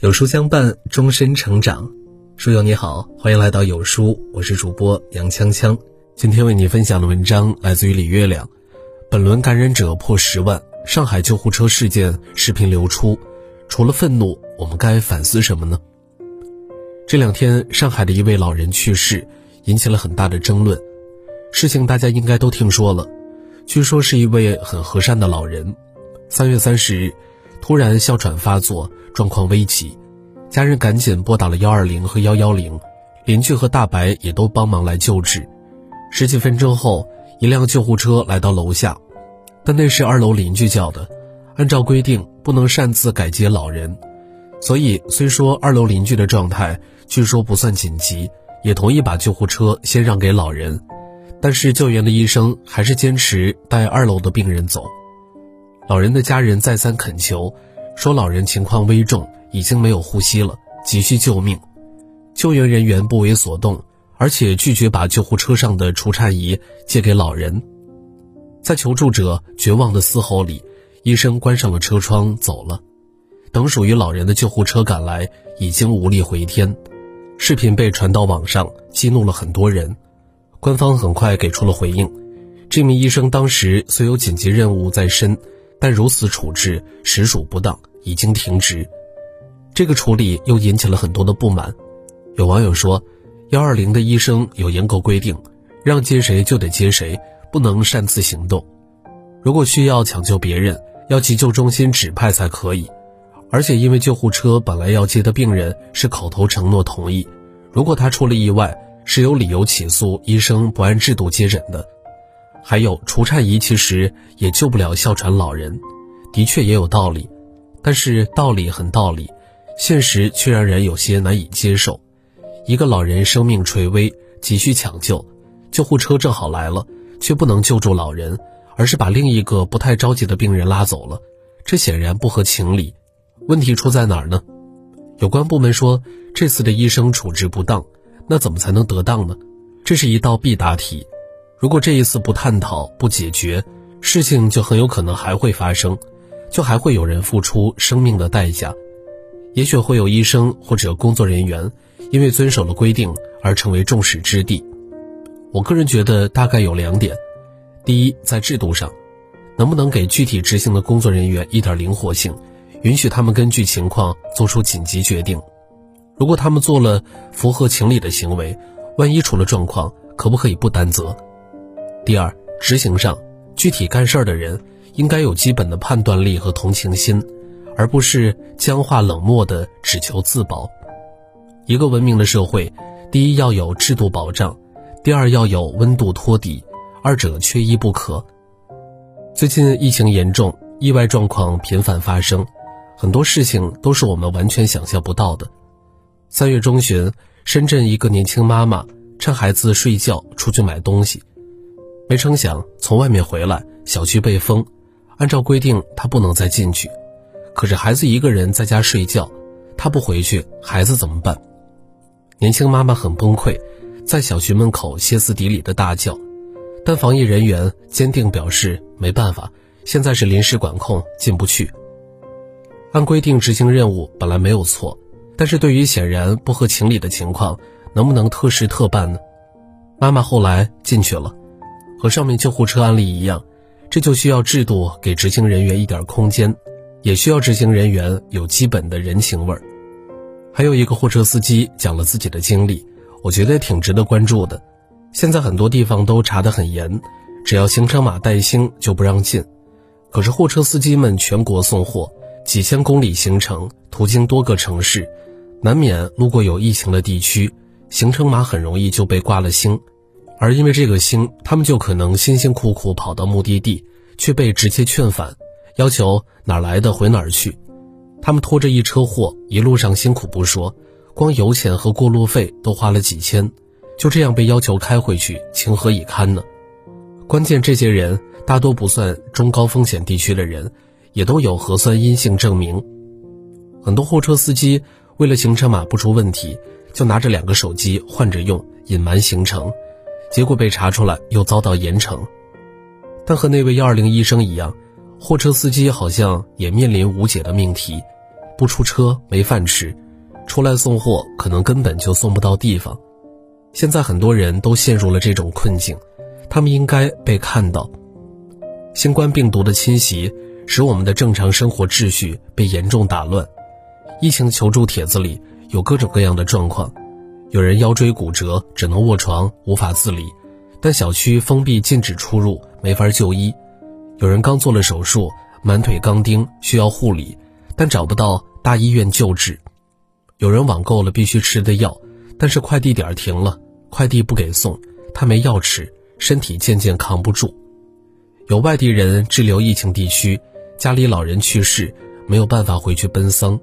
有书相伴，终身成长。书友你好，欢迎来到有书，我是主播杨锵锵。今天为你分享的文章来自于李月亮。本轮感染者破十万，上海救护车事件视频流出，除了愤怒，我们该反思什么呢？这两天，上海的一位老人去世，引起了很大的争论。事情大家应该都听说了，据说是一位很和善的老人。三月三十日。突然哮喘发作，状况危急，家人赶紧拨打了幺二零和幺幺零，邻居和大白也都帮忙来救治。十几分钟后，一辆救护车来到楼下，但那是二楼邻居叫的，按照规定不能擅自改接老人，所以虽说二楼邻居的状态据说不算紧急，也同意把救护车先让给老人，但是救援的医生还是坚持带二楼的病人走。老人的家人再三恳求，说老人情况危重，已经没有呼吸了，急需救命。救援人员不为所动，而且拒绝把救护车上的除颤仪借给老人。在求助者绝望的嘶吼里，医生关上了车窗走了。等属于老人的救护车赶来，已经无力回天。视频被传到网上，激怒了很多人。官方很快给出了回应：这名医生当时虽有紧急任务在身。但如此处置实属不当，已经停职。这个处理又引起了很多的不满。有网友说：“幺二零的医生有严格规定，让接谁就得接谁，不能擅自行动。如果需要抢救别人，要急救中心指派才可以。而且因为救护车本来要接的病人是口头承诺同意，如果他出了意外，是有理由起诉医生不按制度接诊的。”还有除颤仪其实也救不了哮喘老人，的确也有道理，但是道理很道理，现实却让人有些难以接受。一个老人生命垂危，急需抢救，救护车正好来了，却不能救助老人，而是把另一个不太着急的病人拉走了，这显然不合情理。问题出在哪儿呢？有关部门说这次的医生处置不当，那怎么才能得当呢？这是一道必答题。如果这一次不探讨、不解决，事情就很有可能还会发生，就还会有人付出生命的代价，也许会有医生或者工作人员因为遵守了规定而成为众矢之的。我个人觉得大概有两点：第一，在制度上，能不能给具体执行的工作人员一点灵活性，允许他们根据情况做出紧急决定？如果他们做了符合情理的行为，万一出了状况，可不可以不担责？第二，执行上，具体干事儿的人应该有基本的判断力和同情心，而不是僵化冷漠的只求自保。一个文明的社会，第一要有制度保障，第二要有温度托底，二者缺一不可。最近疫情严重，意外状况频繁发生，很多事情都是我们完全想象不到的。三月中旬，深圳一个年轻妈妈趁孩子睡觉出去买东西。没成想，从外面回来，小区被封，按照规定他不能再进去。可是孩子一个人在家睡觉，他不回去，孩子怎么办？年轻妈妈很崩溃，在小区门口歇斯底里的大叫。但防疫人员坚定表示没办法，现在是临时管控，进不去。按规定执行任务本来没有错，但是对于显然不合情理的情况，能不能特事特办呢？妈妈后来进去了。和上面救护车案例一样，这就需要制度给执行人员一点空间，也需要执行人员有基本的人情味儿。还有一个货车司机讲了自己的经历，我觉得挺值得关注的。现在很多地方都查得很严，只要行程码带星就不让进。可是货车司机们全国送货，几千公里行程，途经多个城市，难免路过有疫情的地区，行程码很容易就被挂了星。而因为这个星，他们就可能辛辛苦苦跑到目的地，却被直接劝返，要求哪来的回哪儿去。他们拖着一车货，一路上辛苦不说，光油钱和过路费都花了几千，就这样被要求开回去，情何以堪呢？关键这些人大多不算中高风险地区的人，也都有核酸阴性证明。很多货车司机为了行程码不出问题，就拿着两个手机换着用，隐瞒行程。结果被查出来，又遭到严惩。但和那位幺二零医生一样，货车司机好像也面临无解的命题：不出车没饭吃，出来送货可能根本就送不到地方。现在很多人都陷入了这种困境，他们应该被看到。新冠病毒的侵袭使我们的正常生活秩序被严重打乱。疫情求助帖子里有各种各样的状况，有人腰椎骨折只能卧床无法自理，但小区封闭禁止出入没法就医；有人刚做了手术满腿钢钉需要护理，但找不到大医院救治；有人网购了必须吃的药，但是快递点停了，快递不给送，他没药吃，身体渐渐扛不住；有外地人滞留疫情地区，家里老人去世没有办法回去奔丧。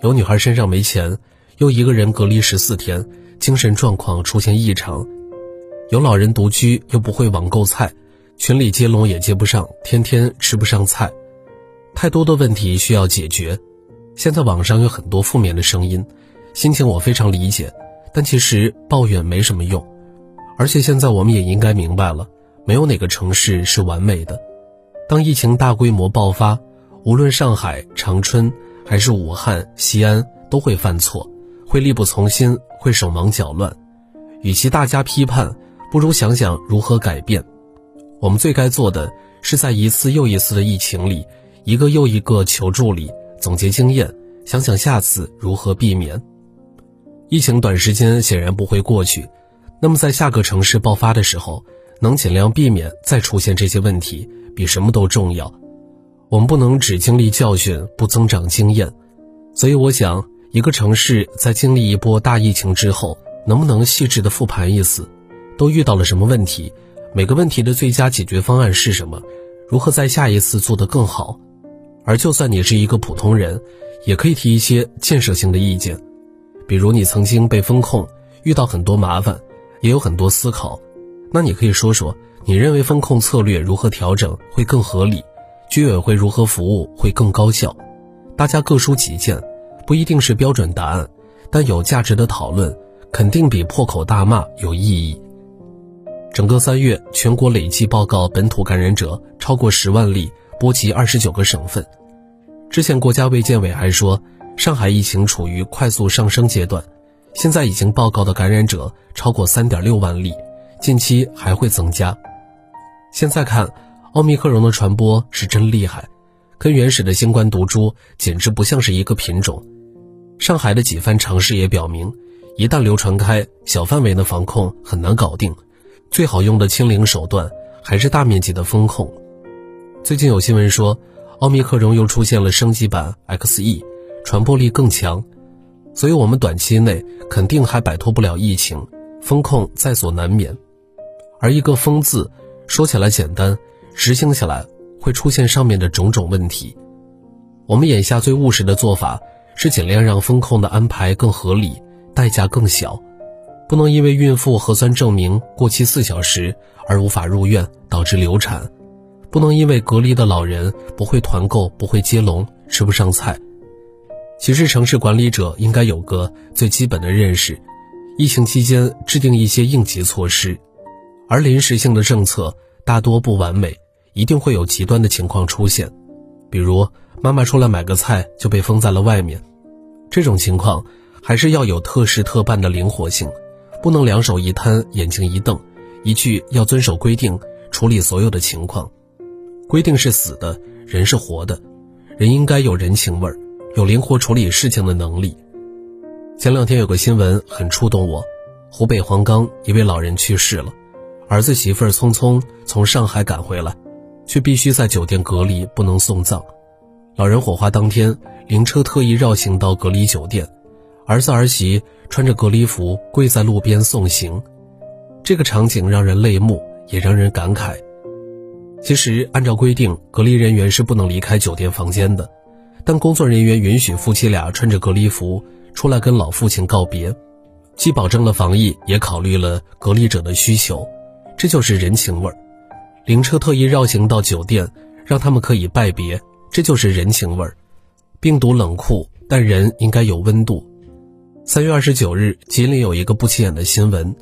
有女孩身上没钱，又一个人隔离十四天，精神状况出现异常；有老人独居又不会网购菜，群里接龙也接不上，天天吃不上菜，太多的问题需要解决。现在网上有很多负面的声音，心情我非常理解，但其实抱怨没什么用。而且现在我们也应该明白了，没有哪个城市是完美的。当疫情大规模爆发，无论上海、长春。还是武汉、西安都会犯错，会力不从心，会手忙脚乱。与其大家批判，不如想想如何改变。我们最该做的是在一次又一次的疫情里，一个又一个求助里总结经验，想想下次如何避免。疫情短时间显然不会过去，那么在下个城市爆发的时候，能尽量避免再出现这些问题，比什么都重要。我们不能只经历教训不增长经验，所以我想，一个城市在经历一波大疫情之后，能不能细致的复盘一次，都遇到了什么问题，每个问题的最佳解决方案是什么，如何在下一次做得更好？而就算你是一个普通人，也可以提一些建设性的意见，比如你曾经被风控，遇到很多麻烦，也有很多思考，那你可以说说，你认为风控策略如何调整会更合理？居委会如何服务会更高效？大家各抒己见，不一定是标准答案，但有价值的讨论肯定比破口大骂有意义。整个三月，全国累计报告本土感染者超过十万例，波及二十九个省份。之前国家卫健委还说，上海疫情处于快速上升阶段，现在已经报告的感染者超过三点六万例，近期还会增加。现在看。奥密克戎的传播是真厉害，跟原始的新冠毒株简直不像是一个品种。上海的几番尝试也表明，一旦流传开，小范围的防控很难搞定，最好用的清零手段还是大面积的封控。最近有新闻说，奥密克戎又出现了升级版 XE，传播力更强，所以我们短期内肯定还摆脱不了疫情，风控在所难免。而一个“封”字，说起来简单。执行起来会出现上面的种种问题。我们眼下最务实的做法是尽量让风控的安排更合理，代价更小。不能因为孕妇核酸证明过期四小时而无法入院，导致流产；不能因为隔离的老人不会团购、不会接龙，吃不上菜。其实，城市管理者应该有个最基本的认识：疫情期间制定一些应急措施，而临时性的政策大多不完美。一定会有极端的情况出现，比如妈妈出来买个菜就被封在了外面，这种情况还是要有特事特办的灵活性，不能两手一摊眼睛一瞪，一句要遵守规定处理所有的情况。规定是死的，人是活的，人应该有人情味儿，有灵活处理事情的能力。前两天有个新闻很触动我，湖北黄冈一位老人去世了，儿子媳妇儿匆匆从上海赶回来。却必须在酒店隔离，不能送葬。老人火化当天，灵车特意绕行到隔离酒店，儿子儿媳穿着隔离服跪在路边送行。这个场景让人泪目，也让人感慨。其实，按照规定，隔离人员是不能离开酒店房间的，但工作人员允许夫妻俩穿着隔离服出来跟老父亲告别，既保证了防疫，也考虑了隔离者的需求，这就是人情味儿。灵车特意绕行到酒店，让他们可以拜别，这就是人情味儿。病毒冷酷，但人应该有温度。三月二十九日，吉林有一个不起眼的新闻：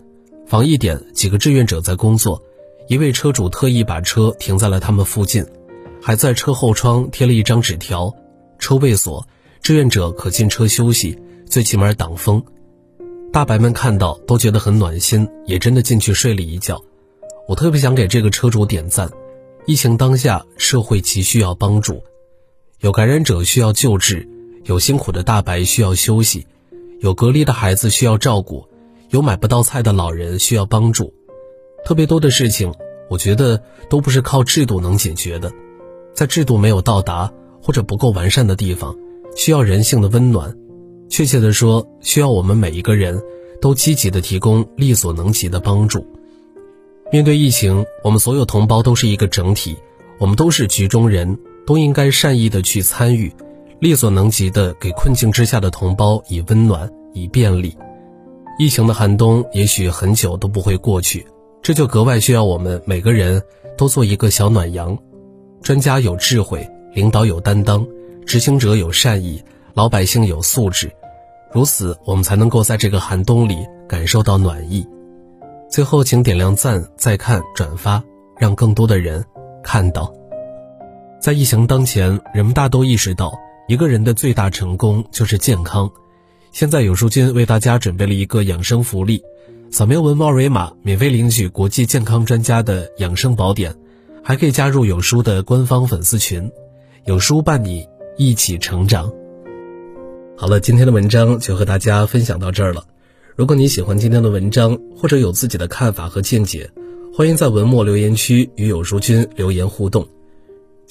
防疫点几个志愿者在工作，一位车主特意把车停在了他们附近，还在车后窗贴了一张纸条：车位锁，志愿者可进车休息，最起码挡风。大白们看到都觉得很暖心，也真的进去睡了一觉。我特别想给这个车主点赞。疫情当下，社会急需要帮助，有感染者需要救治，有辛苦的大白需要休息，有隔离的孩子需要照顾，有买不到菜的老人需要帮助。特别多的事情，我觉得都不是靠制度能解决的，在制度没有到达或者不够完善的地方，需要人性的温暖。确切的说，需要我们每一个人都积极的提供力所能及的帮助。面对疫情，我们所有同胞都是一个整体，我们都是局中人，都应该善意的去参与，力所能及的给困境之下的同胞以温暖，以便利。疫情的寒冬也许很久都不会过去，这就格外需要我们每个人都做一个小暖阳。专家有智慧，领导有担当，执行者有善意，老百姓有素质。如此，我们才能够在这个寒冬里感受到暖意。最后，请点亮赞、再看、转发，让更多的人看到。在疫情当前，人们大都意识到，一个人的最大成功就是健康。现在有书君为大家准备了一个养生福利，扫描文末二维码，免费领取国际健康专家的养生宝典，还可以加入有书的官方粉丝群。有书伴你一起成长。好了，今天的文章就和大家分享到这儿了。如果你喜欢今天的文章，或者有自己的看法和见解，欢迎在文末留言区与有书君留言互动。